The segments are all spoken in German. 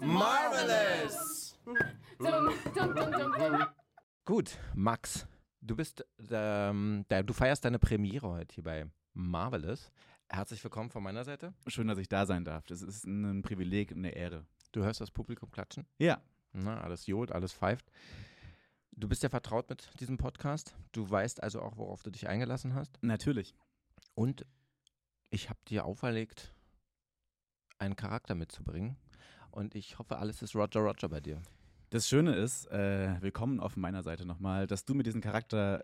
Marvelous! Gut, Max, du bist, ähm, du feierst deine Premiere heute hier bei Marvelous. Herzlich willkommen von meiner Seite. Schön, dass ich da sein darf. Das ist ein Privileg und eine Ehre. Du hörst das Publikum klatschen? Ja. Na, alles johlt, alles pfeift. Du bist ja vertraut mit diesem Podcast. Du weißt also auch, worauf du dich eingelassen hast. Natürlich. Und ich habe dir auferlegt, einen Charakter mitzubringen. Und ich hoffe, alles ist Roger Roger bei dir. Das Schöne ist, äh, willkommen auf meiner Seite nochmal, dass du mit diesem Charakter,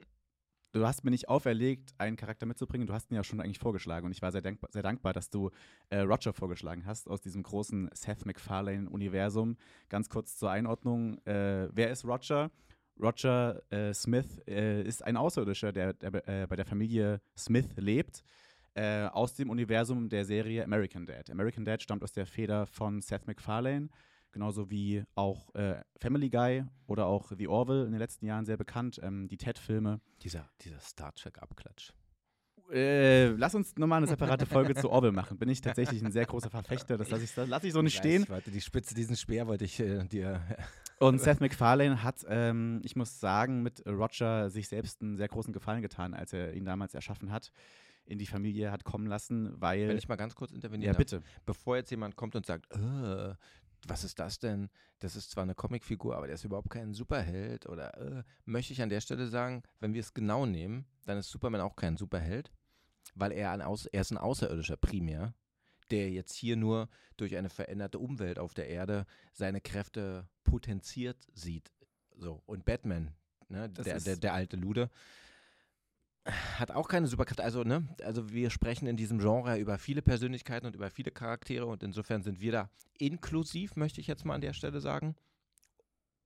du hast mir nicht auferlegt, einen Charakter mitzubringen, du hast ihn ja schon eigentlich vorgeschlagen und ich war sehr, dankbar, sehr dankbar dass du äh, Roger vorgeschlagen hast aus diesem großen Seth MacFarlane-Universum. Ganz kurz zur Einordnung, äh, wer ist Roger? Roger äh, Smith äh, ist ein Außerirdischer, der, der äh, bei der Familie Smith lebt. Äh, aus dem Universum der Serie American Dad. American Dad stammt aus der Feder von Seth MacFarlane, genauso wie auch äh, Family Guy oder auch The Orville in den letzten Jahren sehr bekannt, ähm, die Ted-Filme. Dieser, dieser Star Trek-Abklatsch. Äh, lass uns nochmal eine separate Folge zu Orville machen. Bin ich tatsächlich ein sehr großer Verfechter. Das lasse ich, lass ich so nicht stehen. Warte, die Spitze, diesen Speer wollte ich äh, dir. Und Seth MacFarlane hat, ähm, ich muss sagen, mit Roger sich selbst einen sehr großen Gefallen getan, als er ihn damals erschaffen hat, in die Familie hat kommen lassen, weil. Wenn ich mal ganz kurz intervenieren ja, darf. bitte. Bevor jetzt jemand kommt und sagt, äh, was ist das denn? Das ist zwar eine Comicfigur, aber der ist überhaupt kein Superheld oder äh, möchte ich an der Stelle sagen, wenn wir es genau nehmen, dann ist Superman auch kein Superheld, weil er, ein Aus er ist ein Außerirdischer primär, der jetzt hier nur durch eine veränderte Umwelt auf der Erde seine Kräfte potenziert sieht. So, und Batman, ne, der, der, der alte Lude, hat auch keine Superkräfte. Also, ne, also wir sprechen in diesem Genre über viele Persönlichkeiten und über viele Charaktere und insofern sind wir da inklusiv, möchte ich jetzt mal an der Stelle sagen.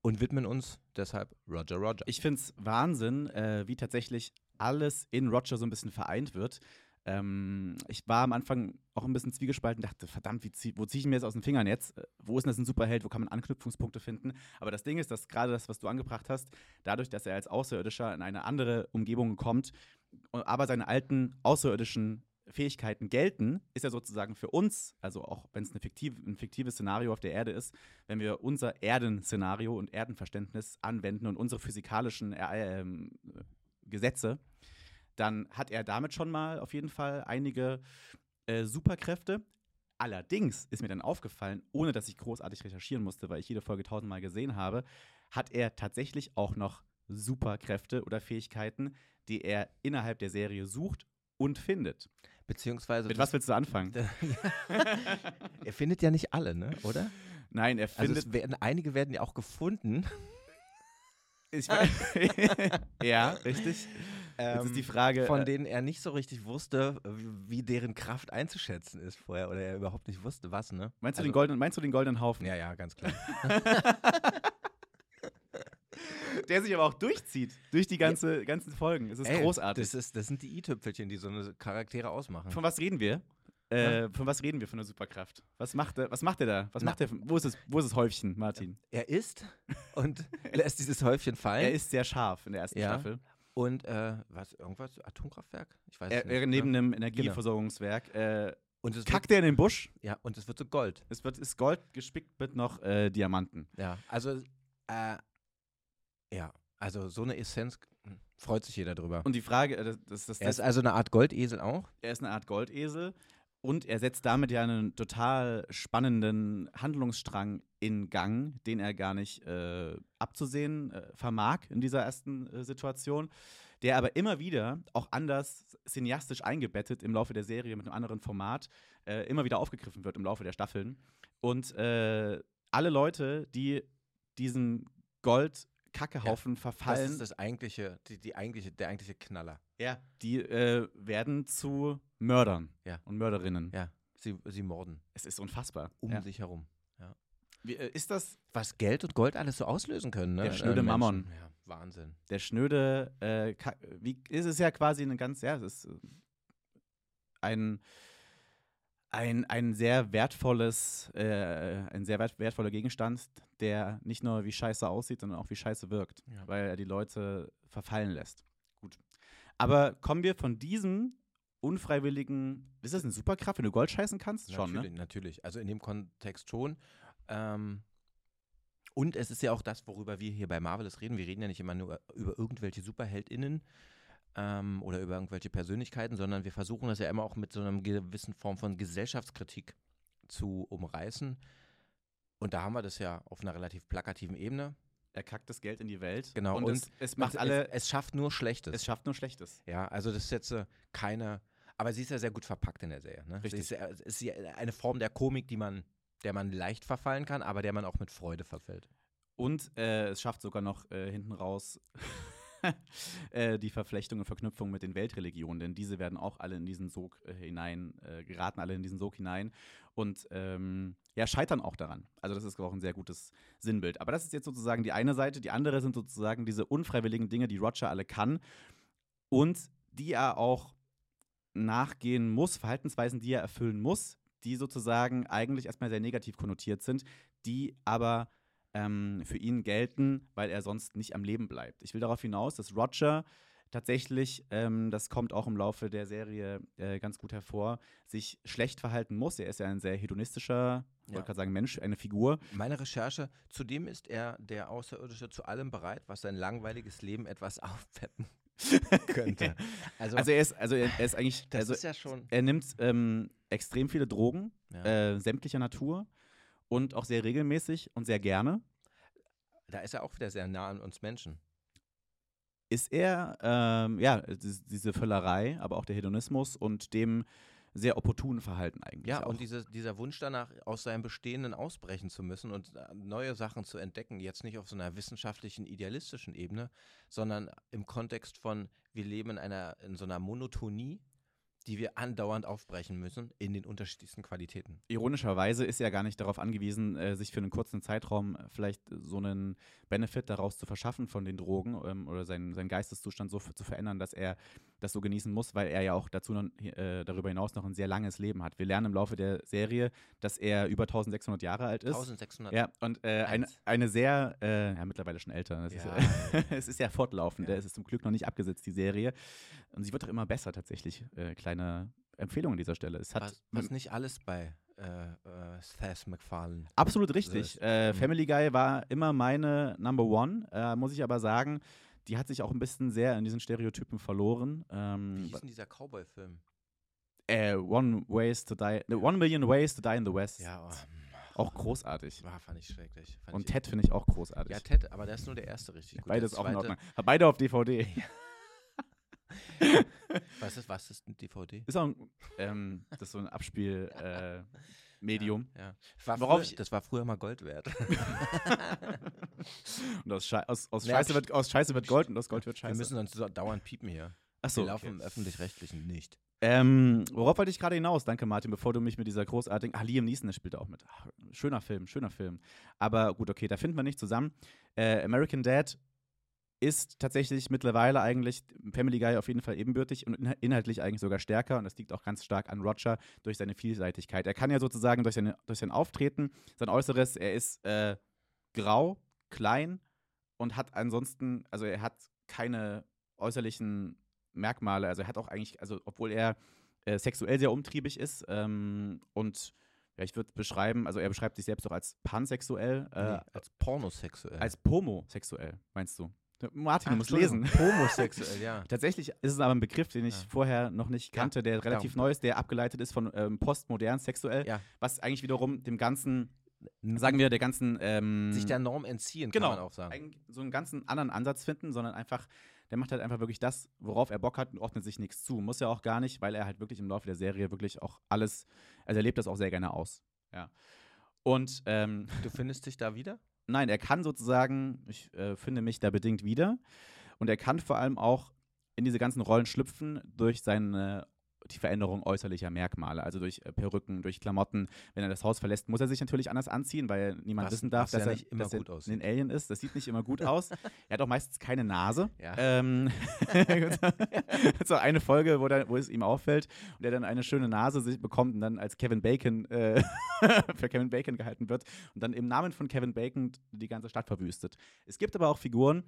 Und widmen uns deshalb Roger Roger. Ich finde es Wahnsinn, äh, wie tatsächlich alles in Roger so ein bisschen vereint wird. Ähm, ich war am Anfang auch ein bisschen zwiegespalten, dachte, verdammt, zieh, wo ziehe ich mir jetzt aus den Fingern jetzt? Äh, Wo ist denn das ein Superheld? Wo kann man Anknüpfungspunkte finden? Aber das Ding ist, dass gerade das, was du angebracht hast, dadurch, dass er als Außerirdischer in eine andere Umgebung kommt, äh, aber seine alten außerirdischen Fähigkeiten gelten, ist er sozusagen für uns, also auch wenn es fiktive, ein fiktives Szenario auf der Erde ist, wenn wir unser Erden-Szenario und Erdenverständnis anwenden und unsere physikalischen äh, ähm, Gesetze, dann hat er damit schon mal auf jeden Fall einige äh, Superkräfte. Allerdings ist mir dann aufgefallen, ohne dass ich großartig recherchieren musste, weil ich jede Folge tausendmal gesehen habe, hat er tatsächlich auch noch Superkräfte oder Fähigkeiten, die er innerhalb der Serie sucht und findet. Beziehungsweise. Mit was willst du anfangen? er findet ja nicht alle, ne? Oder? Nein, er Also findet. es werden, einige werden ja auch gefunden. ich, ja, richtig. Jetzt ist die Frage. Ähm, Von äh, denen er nicht so richtig wusste, wie deren Kraft einzuschätzen ist vorher. Oder er überhaupt nicht wusste, was, ne? meinst, du Also- den goldenen, meinst du den goldenen Haufen? Ja, ja, ganz klar. Der sich aber auch durchzieht, durch die ganze, ganzen Folgen. Es ist Ey, großartig. Das, ist, das sind die i-Tüpfelchen, die so eine Charaktere ausmachen. Von was reden wir? Äh, von was reden wir von der Superkraft? Was macht er, was macht er da? Was Na. macht er? Wo ist, es, wo ist das Häufchen, Martin? Er isst und lässt dieses Häufchen fallen. Er ist sehr scharf in der ersten Ja. Staffel. Und äh, was, irgendwas? Atomkraftwerk? Ich weiß es nicht. er neben ne? einem Energieversorgungswerk äh, und es kackt er in den Busch. Ja, und es wird so Gold. Es wird, ist Gold gespickt mit noch äh, Diamanten. Ja, also, äh, ja, also so eine Essenz hm, freut sich jeder drüber. Und die Frage, äh, das, das, das, er ist also eine Art Goldesel auch. er ist eine Art Goldesel und er setzt damit ja einen total spannenden Handlungsstrang in Gang, den er gar nicht äh, abzusehen äh, vermag in dieser ersten äh, Situation, der aber immer wieder auch anders cineastisch eingebettet im Laufe der Serie mit einem anderen Format äh, immer wieder aufgegriffen wird im Laufe der Staffeln. Und äh, alle Leute, die diesem Gold-Kackehaufen Das verfallen, ist das eigentliche, die, die eigentliche, der eigentliche Knaller. Ja, die äh, werden zu Mördern Ja. und Mörderinnen. Ja, sie, sie morden Es ist unfassbar. um ja. sich herum. Wie, äh, ist das Was Geld und Gold alles so auslösen können, ne? Der schnöde Menschen. Mammon. Ja, Wahnsinn. der schnöde, äh, wie ist es ja quasi eine ganz, ja, es ist äh, ein, ein, ein sehr wertvolles, äh, ein sehr wert, wertvoller Gegenstand, der nicht nur wie scheiße aussieht, sondern auch wie scheiße wirkt, Ja. weil er die Leute verfallen lässt. Aber kommen wir von diesem unfreiwilligen, ist das eine Superkraft, wenn du Gold scheißen kannst? Schon, natürlich, ne? natürlich. Also in dem Kontext schon. Ähm, und es ist ja auch das, worüber wir hier bei Marvelous reden. Wir reden ja nicht immer nur über irgendwelche SuperheldInnen ähm, oder über irgendwelche Persönlichkeiten, sondern wir versuchen das ja immer auch mit so einer gewissen Form von Gesellschaftskritik zu umreißen. Und da haben wir das ja auf einer relativ plakativen Ebene. Er kackt das Geld in die Welt. Genau, Und, und es, es macht es, alle, Es, es schafft nur Schlechtes. es schafft nur Schlechtes. ja, also das ist jetzt äh, keine. Aber sie ist ja sehr gut verpackt in der Serie. Ne? Richtig. Sie ist, es ist eine Form der Komik, die man, der man leicht verfallen kann, aber der man auch mit Freude verfällt. Und äh, es schafft sogar noch äh, hinten raus äh, die Verflechtung und Verknüpfung mit den Weltreligionen, denn diese werden auch alle in diesen Sog äh, hinein, äh, geraten alle in diesen Sog hinein und ähm, ja, scheitern auch daran. Also das ist auch ein sehr gutes Sinnbild. Aber das ist jetzt sozusagen die eine Seite. Die andere sind sozusagen diese unfreiwilligen Dinge, die Roger alle kann und die er auch nachgehen muss, Verhaltensweisen, die er erfüllen muss, die sozusagen eigentlich erstmal sehr negativ konnotiert sind, die aber ähm, für ihn gelten, weil er sonst nicht am Leben bleibt. Ich will darauf hinaus, dass Roger tatsächlich, ähm, das kommt auch im Laufe der Serie äh, ganz gut hervor, sich schlecht verhalten muss. Er ist ja ein sehr hedonistischer, ich Ja. wollte gerade sagen Mensch, eine Figur. Meine Recherche, zudem ist er der Außerirdische zu allem bereit, was sein langweiliges Leben etwas aufpeppen könnte. Also, Also er ist, also er, er ist eigentlich, das also ist ja schon. er nimmt ähm, extrem viele Drogen, Ja. äh, sämtlicher Natur und auch sehr regelmäßig und sehr gerne. da ist er auch wieder sehr nah an uns Menschen. ist er, ähm, ja, dies- diese Völlerei, aber auch der Hedonismus und dem sehr opportunen Verhalten eigentlich. Ja, auch. und diese, dieser Wunsch danach, aus seinem Bestehenden ausbrechen zu müssen und äh, neue Sachen zu entdecken, jetzt nicht auf so einer wissenschaftlichen, idealistischen Ebene, sondern im Kontext von, wir leben in einer, in so einer Monotonie, die wir andauernd aufbrechen müssen in den unterschiedlichsten Qualitäten. Ironischerweise ist er gar nicht darauf angewiesen, äh, sich für einen kurzen Zeitraum äh, vielleicht so einen Benefit daraus zu verschaffen von den Drogen ähm, oder seinen, seinen Geisteszustand so zu verändern, dass er das so genießen muss, weil er ja auch dazu noch, äh, darüber hinaus noch ein sehr langes Leben hat. Wir lernen im Laufe der Serie, dass er über 1600 Jahre alt ist. 1600. Ja, und äh, eine, eine sehr, äh, ja, mittlerweile schon älter. Es, Ja, ist, es ist ja fortlaufend. Ja. Es ist zum Glück noch nicht abgesetzt, die Serie. Und sie wird auch immer besser tatsächlich. Äh, kleine Empfehlung an dieser Stelle. Es hat was, was nicht alles bei äh, äh, Seth MacFarlane. absolut richtig. Äh, mhm. Family Guy war immer meine Number One, äh, muss ich aber sagen. Die hat sich auch ein bisschen sehr in diesen Stereotypen verloren. Wie Ähm, hieß denn dieser Cowboy-Film? äh, One Ways to Die, ne, One Million Ways to Die in the West. Ja, oh, Auch großartig. war, fand ich schrecklich. Fand Und ich, Ted finde ich auch großartig. Ja, Ted, aber der ist nur der erste richtig gut. Beides auch in Ordnung. Beide auf DVD. Was ist, was ist ein DVD? Ist auch ein, ähm, das ist so ein Abspielmedium. Äh, Medium. Ja. War Worauf früher, ich- das war früher mal Gold wert. Und aus, Schei aus, aus, Ja, Scheiße wird, aus Scheiße wird Gold und aus Gold wird Wir Scheiße. müssen sonst so dauernd piepen hier. Achso, Wir laufen im Öffentlich-Rechtlichen nicht. Ähm, worauf wollte ich gerade hinaus? Danke, Martin, bevor du mich mit dieser großartigen. Ah, Liam Neeson, der spielt auch mit. Ach, schöner Film, schöner Film. Aber gut, okay, da finden wir nicht zusammen. Äh, American Dad ist tatsächlich mittlerweile eigentlich Family Guy auf jeden Fall ebenbürtig und inha- inhaltlich eigentlich sogar stärker. Und das liegt auch ganz stark an Roger durch seine Vielseitigkeit. Er kann ja sozusagen durch, seine, durch sein Auftreten, sein Äußeres, er ist äh, grau, klein und hat ansonsten, also er hat keine äußerlichen Merkmale. Also er hat auch eigentlich, also obwohl er äh, sexuell sehr umtriebig ist ähm, und ja, ich würde beschreiben, also er beschreibt sich selbst auch als pansexuell, äh, nee, als pornosexuell. als pomosexuell, meinst du? Martin, Ach, du musst lesen. Pomosexuell, ja. Tatsächlich ist es aber ein Begriff, den ich Ja. vorher noch nicht kannte, der relativ neu ist, der abgeleitet ist von ähm, postmodern sexuell, Ja. was eigentlich wiederum dem ganzen, sagen wir, der ganzen ähm, Sich der Norm entziehen, genau, kann man auch sagen. eigentlich so einen ganzen anderen Ansatz finden, sondern einfach, der macht halt einfach wirklich das, worauf er Bock hat und ordnet sich nichts zu. Muss ja auch gar nicht, weil er halt wirklich im Laufe der Serie wirklich auch alles, also er lebt das auch sehr gerne aus. Ja. Und ähm, Du findest dich da wieder? Nein, er kann sozusagen, ich äh, finde mich da bedingt wieder. Und er kann vor allem auch in diese ganzen Rollen schlüpfen durch seine die Veränderung äußerlicher Merkmale, also durch äh, Perücken, durch Klamotten. Wenn er das Haus verlässt, muss er sich natürlich anders anziehen, weil niemand Was- wissen darf, was ja dass er, dass er ein Alien ist. Das sieht nicht immer gut aus. Er hat auch meistens keine Nase. Ja. Ähm, so eine Folge, wo, dann, wo es ihm auffällt und er dann eine schöne Nase sich bekommt und dann als Kevin Bacon äh, für Kevin Bacon gehalten wird und dann im Namen von Kevin Bacon die ganze Stadt verwüstet. Es gibt aber auch Figuren,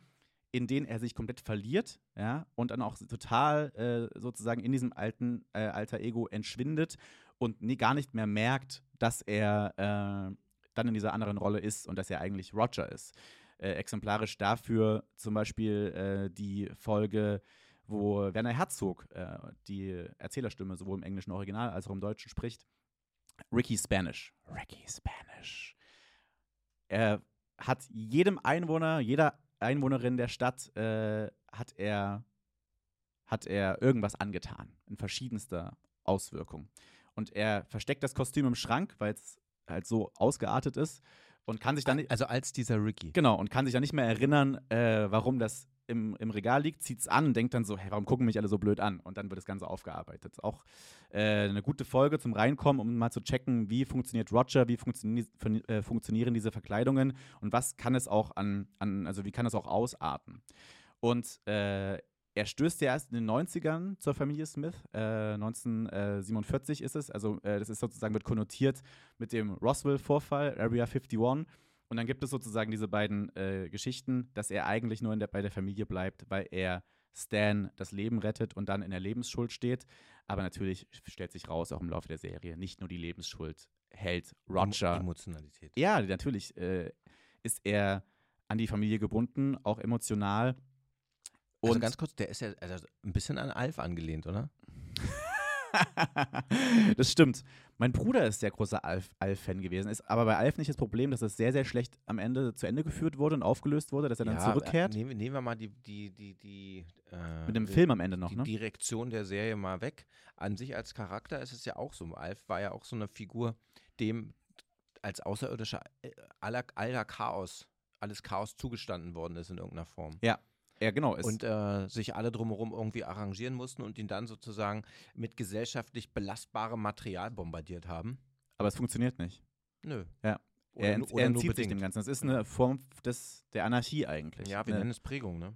in denen er sich komplett verliert, ja, und dann auch total äh, sozusagen in diesem alten äh, alter Ego entschwindet und nie, gar nicht mehr merkt, dass er äh, dann in dieser anderen Rolle ist und dass er eigentlich Roger ist. Äh, exemplarisch dafür zum Beispiel äh, die Folge, wo Werner Herzog äh, die Erzählerstimme sowohl im englischen Original als auch im Deutschen spricht. Ricky Spanish. Ricky Spanish. Er hat jedem Einwohner, jeder Einwohnerin der Stadt äh, hat er hat er irgendwas angetan in verschiedenster Auswirkung. Und er versteckt das Kostüm im Schrank, weil es halt so ausgeartet ist und kann sich dann Also als dieser Ricky. genau und kann sich dann nicht mehr erinnern, äh, warum das im, im Regal liegt, zieht es an und denkt dann so, hey, warum gucken mich alle so blöd an? Und dann wird das Ganze aufgearbeitet. Auch äh, eine gute Folge zum Reinkommen, um mal zu checken, wie funktioniert Roger, wie funktionieren, die, äh, funktionieren diese Verkleidungen und was kann es auch an, an also wie kann es auch ausarten. Und äh, er stößt ja erst in den 90ern zur Familie Smith. Äh, 1947 ist es. Also, äh, das ist sozusagen wird konnotiert mit dem Roswell-Vorfall, Area 51. Und dann gibt es sozusagen diese beiden äh, Geschichten, dass er eigentlich nur der, bei der Familie bleibt, weil er Stan das Leben rettet und dann in der Lebensschuld steht. Aber natürlich stellt sich raus, auch im Laufe der Serie, nicht nur die Lebensschuld hält Roger. Emotionalität. Ja, natürlich äh, ist er an die Familie gebunden, auch emotional. Also Und ganz kurz, der ist ja also ein bisschen an Alf angelehnt, oder? das stimmt. Mein Bruder ist sehr großer Alf- Alf-Fan gewesen, ist aber bei Alf nicht das Problem, dass es sehr, sehr schlecht am Ende zu Ende geführt wurde und aufgelöst wurde, dass er dann Ja, zurückkehrt. Nehmen, wir- nehmen wir mal die, die, die, die äh, Mit dem die- Film am Ende noch, die ne? Direktion der Serie mal weg. An sich als Charakter ist es ja auch so. Alf war ja auch so eine Figur, dem als Außerirdischer äh, aller, aller Chaos, alles Chaos zugestanden worden ist in irgendeiner Form. Ja, genau. Es, und äh, sich alle drumherum irgendwie arrangieren mussten und ihn dann sozusagen mit gesellschaftlich belastbarem Material bombardiert haben. aber es funktioniert nicht. Nö. Ja. Oder, er ent- er entzieht sich dem. Ganzen. Das ist eine Form des, der Anarchie eigentlich. Ja, wir Ne? nennen es Prägung, ne?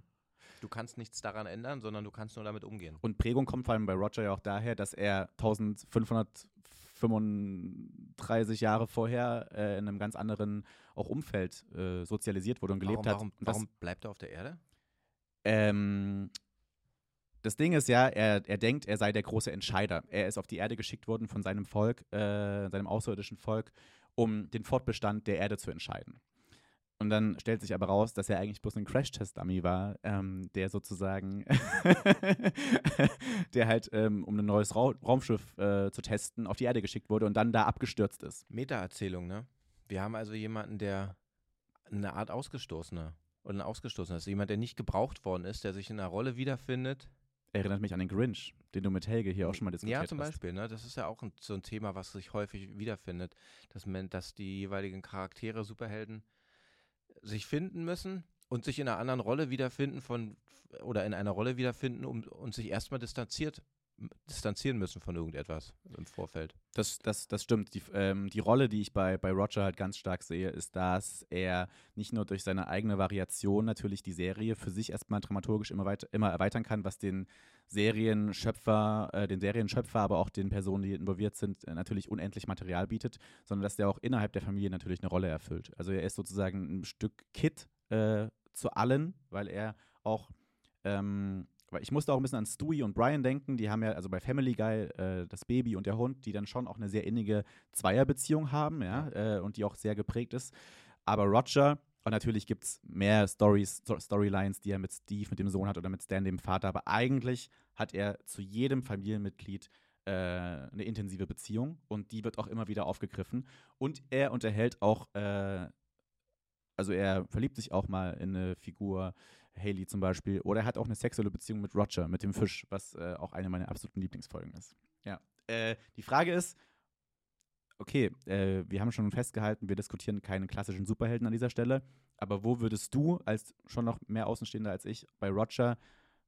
Du kannst nichts daran ändern, sondern du kannst nur damit umgehen. Und Prägung kommt vor allem bei Roger ja auch daher, dass er 1535 Jahre vorher äh, in einem ganz anderen auch Umfeld äh, sozialisiert wurde und gelebt warum, hat. Warum, Und das, warum bleibt er auf der Erde? Ähm, das Ding ist ja, er, er denkt, er sei der große Entscheider. Er ist auf die Erde geschickt worden von seinem Volk, äh, seinem außerirdischen Volk, um den Fortbestand der Erde zu entscheiden. Und dann stellt sich aber raus, dass er eigentlich bloß ein Crash-Test-Dummy war, ähm, der sozusagen, der halt, ähm, um ein neues Ra Raumschiff äh, zu testen, auf die Erde geschickt wurde und dann da abgestürzt ist. Meta-Erzählung, ne? Wir haben also jemanden, der eine Art Ausgestoßener oder ein Ausgestoßener ist. Jemand, der nicht gebraucht worden ist, der sich in einer Rolle wiederfindet. Erinnert mich an den Grinch, den du mit Helge hier auch schon mal diskutiert Ja, zum hast. Beispiel, ne? Das ist ja auch ein, so ein Thema, was sich häufig wiederfindet, dass, man, dass die jeweiligen Charaktere, Superhelden, sich finden müssen und sich in einer anderen Rolle wiederfinden von oder in einer Rolle wiederfinden um, und sich erstmal distanziert distanzieren müssen von irgendetwas im Vorfeld. Das, das, das stimmt. Die, ähm, die Rolle, die ich bei, bei Roger halt ganz stark sehe, ist, dass er nicht nur durch seine eigene Variation natürlich die Serie für sich erstmal dramaturgisch immer, weiter, immer erweitern kann, was den Serienschöpfer, äh, den Serienschöpfer, aber auch den Personen, die involviert sind, äh, natürlich unendlich Material bietet, sondern dass der auch innerhalb der Familie natürlich eine Rolle erfüllt. Also er ist sozusagen ein Stück Kit äh, zu allen, weil er auch ähm, weil ich musste auch ein bisschen an Stewie und Brian denken. Die haben ja, also bei Family Guy, äh, das Baby und der Hund, die dann schon auch eine sehr innige Zweierbeziehung haben, ja, Äh, und die auch sehr geprägt ist. Aber Roger, und natürlich gibt es mehr Stories, Sto- Storylines, die er mit Steve, mit dem Sohn hat oder mit Stan, dem Vater, aber eigentlich hat er zu jedem Familienmitglied äh, eine intensive Beziehung und die wird auch immer wieder aufgegriffen. Und er unterhält auch, äh, also er verliebt sich auch mal in eine Figur, Haley zum Beispiel. Oder er hat auch eine sexuelle Beziehung mit Roger, mit dem Fisch, was äh, auch eine meiner absoluten Lieblingsfolgen ist. Ja. Äh, die Frage ist, okay, äh, wir haben schon festgehalten, wir diskutieren keine klassischen Superhelden an dieser Stelle, aber wo würdest du, als schon noch mehr Außenstehender als ich, bei Roger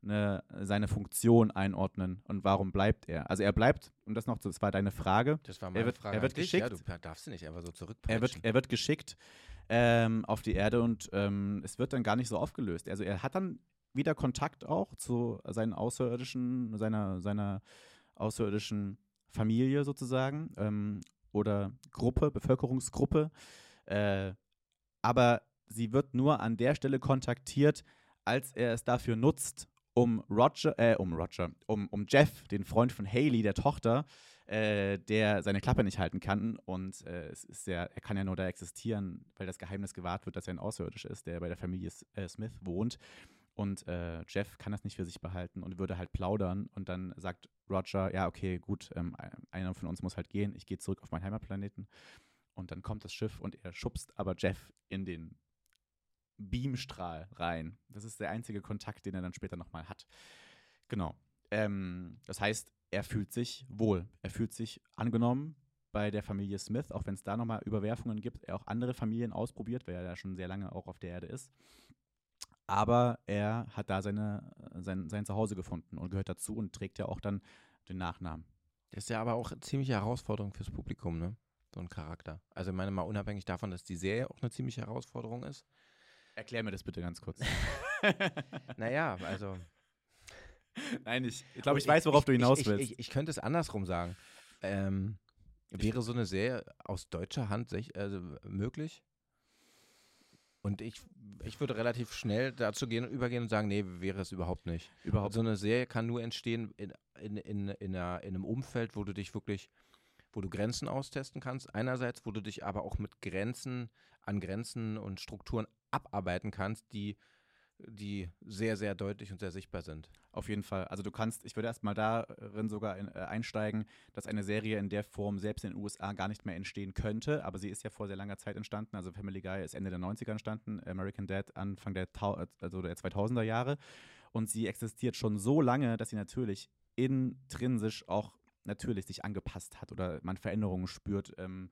eine, seine Funktion einordnen und warum bleibt er? Also er bleibt, und das noch, das war deine Frage, Das war meine wird- Frage er wird dich. Ja, geschickt. du darfst sie nicht einfach so er zurückpeitschen. wird, er wird geschickt ähm, auf die Erde und ähm, es wird dann gar nicht so aufgelöst. Also er hat dann wieder Kontakt auch zu seinen außerirdischen, seiner, seiner außerirdischen Familie sozusagen ähm, oder Gruppe, Bevölkerungsgruppe. Äh, aber sie wird nur an der Stelle kontaktiert, als er es dafür nutzt, um Roger, äh, um Roger, um, um Jeff, den Freund von Haley, der Tochter, äh, der seine Klappe nicht halten kann und äh, es ist ja, er kann ja nur da existieren, weil das Geheimnis gewahrt wird, dass er ein Außerirdischer ist, der bei der Familie äh, Smith wohnt. Und äh, Jeff kann das nicht für sich behalten und würde halt plaudern. Und dann sagt Roger, ja, okay, gut, ähm, einer von uns muss halt gehen. Ich gehe zurück auf meinen Heimatplaneten. Und dann kommt das Schiff und er schubst aber Jeff in den Beamstrahl rein. Das ist der einzige Kontakt, den er dann später nochmal hat. Genau. Ähm, das heißt, er fühlt sich wohl. Er fühlt sich angenommen bei der Familie Smith, auch wenn es da nochmal Überwerfungen gibt. Er auch andere Familien ausprobiert, weil er ja schon sehr lange auch auf der Erde ist. Aber er hat da seine, sein, sein Zuhause gefunden und gehört dazu und trägt ja auch dann den Nachnamen. Das ist ja aber auch eine ziemliche Herausforderung fürs Publikum, ne? So ein Charakter. Also ich meine mal unabhängig davon, dass die Serie auch eine ziemliche Herausforderung ist. Erklär mir das bitte ganz kurz. naja, also. Nein, ich, ich glaube, ich, weiß, worauf ich, du hinaus ich, willst. Ich, ich, könnte es andersrum sagen. Ähm, wäre so eine Serie aus deutscher Hand also, möglich? Und ich, ich würde relativ schnell dazu gehen, übergehen und sagen, nee, wäre es überhaupt nicht. Überhaupt. So eine Serie kann nur entstehen in, in, in, in, einer, in einem Umfeld, wo du dich wirklich, wo du Grenzen austesten kannst. Einerseits, wo du dich aber auch mit Grenzen an Grenzen und Strukturen abarbeiten kannst, die die sehr, sehr deutlich und sehr sichtbar sind. Auf jeden Fall. Also du kannst, ich würde erstmal darin sogar in, äh, einsteigen, dass eine Serie in der Form selbst in den USA gar nicht mehr entstehen könnte, aber sie ist ja vor sehr langer Zeit entstanden. Also Family Guy ist Ende der 90er entstanden, American Dad Anfang der, also der 2000er Jahre. Und sie existiert schon so lange, dass sie natürlich intrinsisch auch natürlich sich angepasst hat oder man Veränderungen spürt, ähm,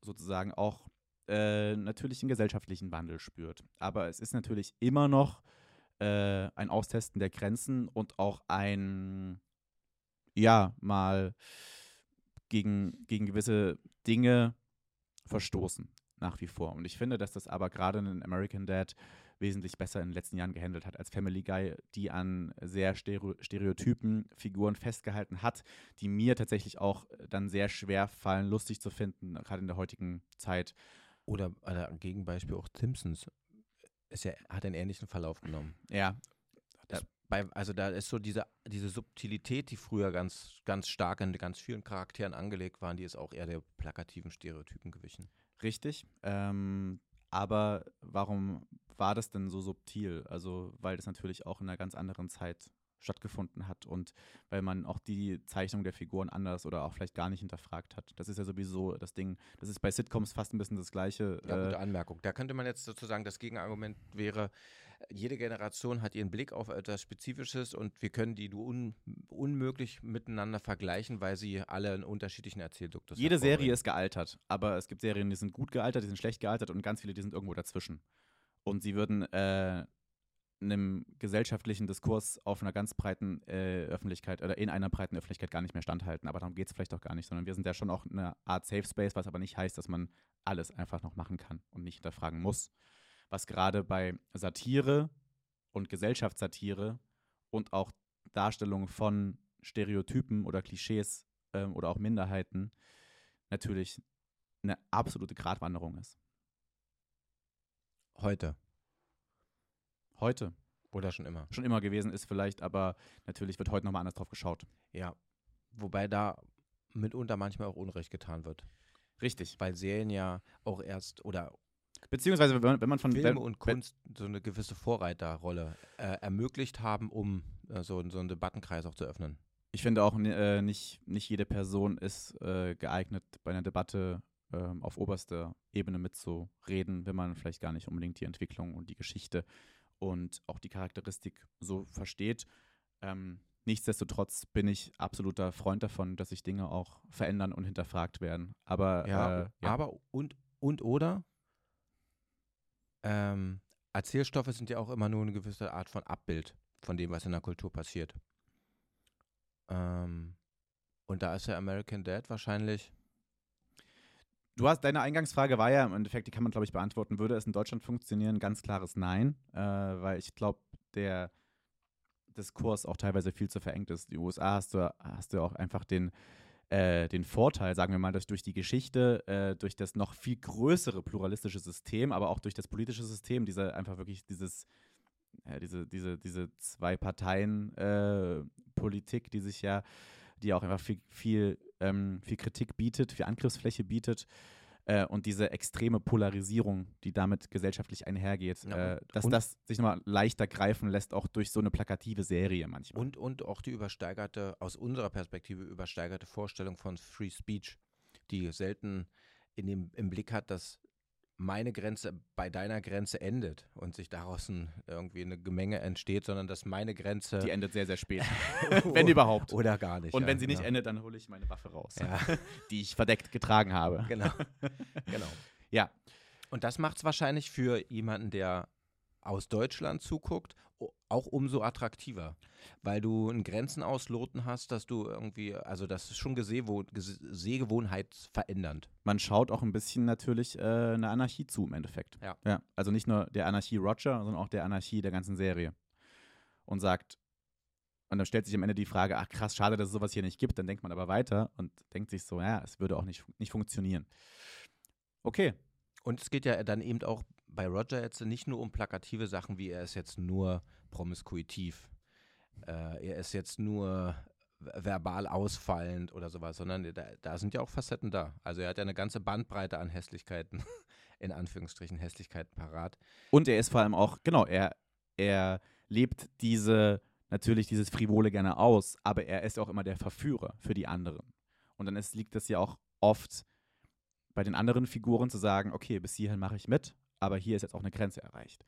sozusagen auch äh, natürlich einen gesellschaftlichen Wandel spürt. Aber es ist natürlich immer noch äh, ein Austesten der Grenzen und auch ein, ja, mal gegen, gegen gewisse Dinge verstoßen, nach wie vor. Und ich finde, dass das aber gerade in American Dad wesentlich besser in den letzten Jahren gehandelt hat als Family Guy, die an sehr Stereotypen Figuren festgehalten hat, die mir tatsächlich auch dann sehr schwer fallen, lustig zu finden, gerade in der heutigen Zeit. Oder ein Gegenbeispiel auch Simpsons ist ja, hat einen ähnlichen Verlauf genommen. Ja. Das, bei, also da ist so diese, diese Subtilität, die früher ganz, ganz stark in ganz vielen Charakteren angelegt waren, die ist auch eher der plakativen Stereotypen gewichen. Richtig. Ähm, aber warum war das denn so subtil? Also, weil das natürlich auch in einer ganz anderen Zeit stattgefunden hat und weil man auch die Zeichnung der Figuren anders oder auch vielleicht gar nicht hinterfragt hat. Das ist ja sowieso das Ding. Das ist bei Sitcoms fast ein bisschen das gleiche. Ja, gute äh, Anmerkung. Da könnte man jetzt sozusagen das Gegenargument wäre, jede Generation hat ihren Blick auf etwas Spezifisches und wir können die un unmöglich miteinander vergleichen, weil sie alle einen unterschiedlichen Erzählduktus haben. Jede Serie ist gealtert, aber es gibt Serien, die sind gut gealtert, die sind schlecht gealtert und ganz viele, die sind irgendwo dazwischen. Und sie würden äh, einem gesellschaftlichen Diskurs auf einer ganz breiten äh, Öffentlichkeit oder in einer breiten Öffentlichkeit gar nicht mehr standhalten. Aber darum geht es vielleicht auch gar nicht, sondern wir sind ja schon auch eine Art Safe Space, was aber nicht heißt, dass man alles einfach noch machen kann und nicht hinterfragen muss. Was gerade bei Satire und Gesellschaftssatire und auch Darstellung von Stereotypen oder Klischees ähm, oder auch Minderheiten natürlich eine absolute Gratwanderung ist. Heute. Heute. Oder schon immer? Schon immer gewesen ist vielleicht, aber natürlich wird heute nochmal anders drauf geschaut. Ja. Wobei da mitunter manchmal auch Unrecht getan wird. Richtig. Weil Serien ja auch erst oder Beziehungsweise, wenn man, von Filme und Kunst so eine gewisse Vorreiterrolle äh, ermöglicht haben, um äh, so, so einen Debattenkreis auch zu öffnen. Ich finde auch, äh, nicht, nicht jede Person ist äh, geeignet, bei einer Debatte ähm, auf oberster Ebene mitzureden, wenn man vielleicht gar nicht unbedingt die Entwicklung und die Geschichte und auch die Charakteristik so versteht. Ähm, nichtsdestotrotz bin ich absoluter Freund davon, dass sich Dinge auch verändern und hinterfragt werden. Aber ja, äh, ja. aber und und oder ähm, Erzählstoffe sind ja auch immer nur eine gewisse Art von Abbild von dem, was in der Kultur passiert. Ähm, und da ist ja American Dad wahrscheinlich Du hast, deine Eingangsfrage war ja im Endeffekt, die kann man, glaube ich, beantworten. Würde es in Deutschland funktionieren? Ganz klares Nein, äh, weil ich glaube, der Diskurs auch teilweise viel zu verengt ist. Die USA hast du, hast du auch einfach den, äh, den Vorteil, sagen wir mal, dass durch die Geschichte, äh, durch das noch viel größere pluralistische System, aber auch durch das politische System, dieser einfach wirklich dieses ja, diese, diese, diese zwei Parteien äh, die sich ja, die auch einfach viel, viel, ähm, viel Kritik bietet, viel Angriffsfläche bietet. Äh, und diese extreme Polarisierung, die damit gesellschaftlich einhergeht, Ja, äh, dass und- das sich nochmal leichter greifen lässt, auch durch so eine plakative Serie manchmal. Und, und auch die übersteigerte, aus unserer Perspektive übersteigerte Vorstellung von Free Speech, die selten in dem, im Blick hat, dass meine Grenze bei deiner Grenze endet und sich daraus ein, irgendwie eine Gemenge entsteht, sondern dass meine Grenze die endet sehr, sehr spät. wenn überhaupt. oder gar nicht. Und ja, wenn sie nicht genau. endet, dann hole ich meine Waffe raus, Ja, die ich verdeckt getragen habe. genau. genau. Ja, Und das macht es wahrscheinlich für jemanden, der aus Deutschland zuguckt, auch umso attraktiver, weil du ein Grenzen ausloten hast, dass du irgendwie, also das ist schon Gesehwo Ges- Sehgewohnheit verändernd. man schaut auch ein bisschen natürlich äh, eine Anarchie zu im Endeffekt. Ja. ja. Also nicht nur der Anarchie Roger, sondern auch der Anarchie der ganzen Serie. Und sagt, und dann stellt sich am Ende die Frage, ach krass, schade, dass es sowas hier nicht gibt. Dann denkt man aber weiter und denkt sich so, ja, es würde auch nicht, nicht funktionieren. Okay, Und es geht ja dann eben auch bei Roger jetzt nicht nur um plakative Sachen, wie er ist jetzt nur promiskuitiv, äh, er ist jetzt nur verbal ausfallend oder sowas, sondern da, da sind ja auch Facetten da. Also er hat ja eine ganze Bandbreite an Hässlichkeiten, in Anführungsstrichen Hässlichkeiten parat. Und er ist vor allem auch, genau, er, er lebt diese, natürlich dieses Frivole gerne aus, aber er ist auch immer der Verführer für die anderen. Und dann ist, liegt es ja auch oft bei den anderen Figuren zu sagen, okay, bis hierhin mache ich mit, aber hier ist jetzt auch eine Grenze erreicht.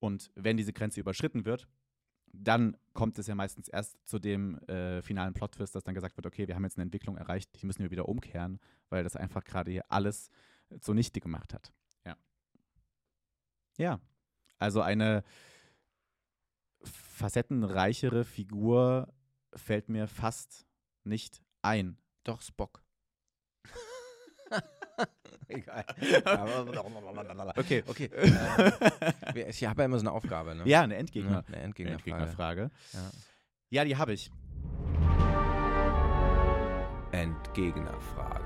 Und wenn diese Grenze überschritten wird, dann kommt es ja meistens erst zu dem äh, finalen Plot-Twist, dass dann gesagt wird, okay, wir haben jetzt eine Entwicklung erreicht, die müssen wir wieder umkehren, weil das einfach gerade hier alles zunichte gemacht hat. Ja. Ja. Also eine facettenreichere Figur fällt mir fast nicht ein. Doch, Spock. Egal. Okay. okay. Wir- ich habe ja immer so eine Aufgabe, ne? Ja, eine Endgegner. Ja, eine Endgegnerfrage. Endgegnerfrage. Ja. Ja, die habe ich. Endgegnerfrage.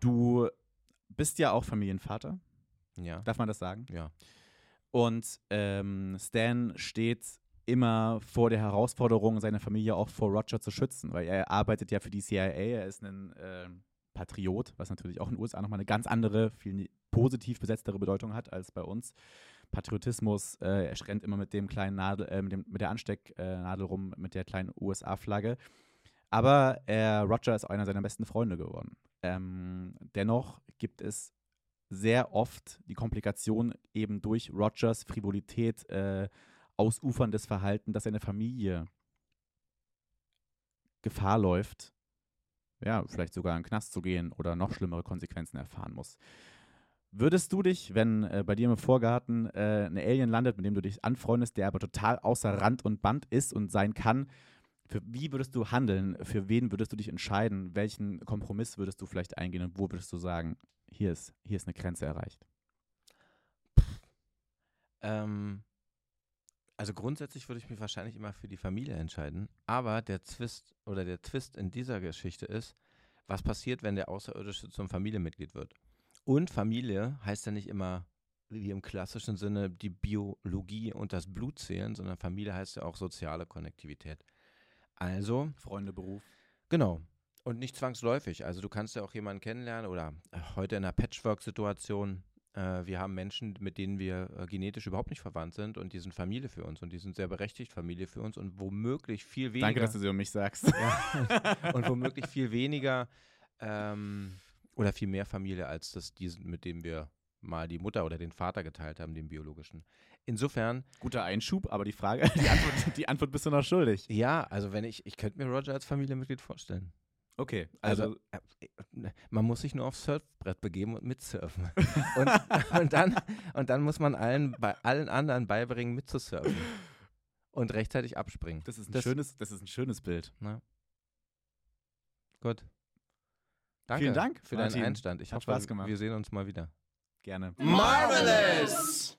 Du bist ja auch Familienvater, Ja. darf man das sagen? Ja. Und ähm, Stan steht immer vor der Herausforderung, seine Familie auch vor Roger zu schützen, weil er arbeitet ja für die CIA, er ist ein ähm, Patriot, was natürlich auch in den USA nochmal eine ganz andere, viel ni- positiv besetztere Bedeutung hat als bei uns. Patriotismus, äh, er rennt immer mit dem kleinen Nadel, äh, mit, dem, mit der Anstecknadel rum, mit der kleinen USA-Flagge. Aber äh, Roger ist auch einer seiner besten Freunde geworden. Ähm, dennoch gibt es sehr oft die Komplikation eben durch Rogers Frivolität, äh, ausuferndes Verhalten, dass seine Familie Gefahr läuft, ja, vielleicht sogar in den Knast zu gehen oder noch schlimmere Konsequenzen erfahren muss. Würdest du dich, wenn äh, bei dir im Vorgarten äh, ein Alien landet, mit dem du dich anfreundest, der aber total außer Rand und Band ist und sein kann, für wie würdest du handeln? Für wen würdest du dich entscheiden? Welchen Kompromiss würdest du vielleicht eingehen und wo würdest du sagen, hier ist, hier ist eine Grenze erreicht? Ähm, also grundsätzlich würde ich mich wahrscheinlich immer für die Familie entscheiden. Aber der Twist oder der Twist in dieser Geschichte ist, was passiert, wenn der Außerirdische zum Familienmitglied wird? Und Familie heißt ja nicht immer wie im klassischen Sinne die Biologie und das Blut zählen, sondern Familie heißt ja auch soziale Konnektivität. Also, Freunde, Beruf. Genau. Und nicht zwangsläufig. Also du kannst ja auch jemanden kennenlernen oder äh, heute in einer Patchwork-Situation. Äh, wir haben Menschen, mit denen wir äh, genetisch überhaupt nicht verwandt sind und die sind Familie für uns und die sind sehr berechtigt Familie für uns und womöglich viel weniger Danke, dass du sie um mich sagst. ja, und womöglich viel weniger ähm, oder viel mehr Familie als das diesen, mit dem wir mal die Mutter oder den Vater geteilt haben, den biologischen. Insofern, Guter Einschub, aber die Frage, die Antwort, die Antwort bist du noch schuldig. ja, also wenn ich, ich könnte mir Roger als Familienmitglied vorstellen. Okay, Also, äh, man muss sich nur aufs Surfbrett begeben und mitsurfen. und, und, dann, und dann muss man allen, bei allen anderen beibringen, mitzusurfen. Und rechtzeitig abspringen. das ist ein das- schönes, das ist ein schönes Bild. Gut. Danke Vielen Dank, für Martin. deinen Einstand. Ich Hat hoffe, Spaß gemacht. wir sehen uns mal wieder. Gerne. Marvelous!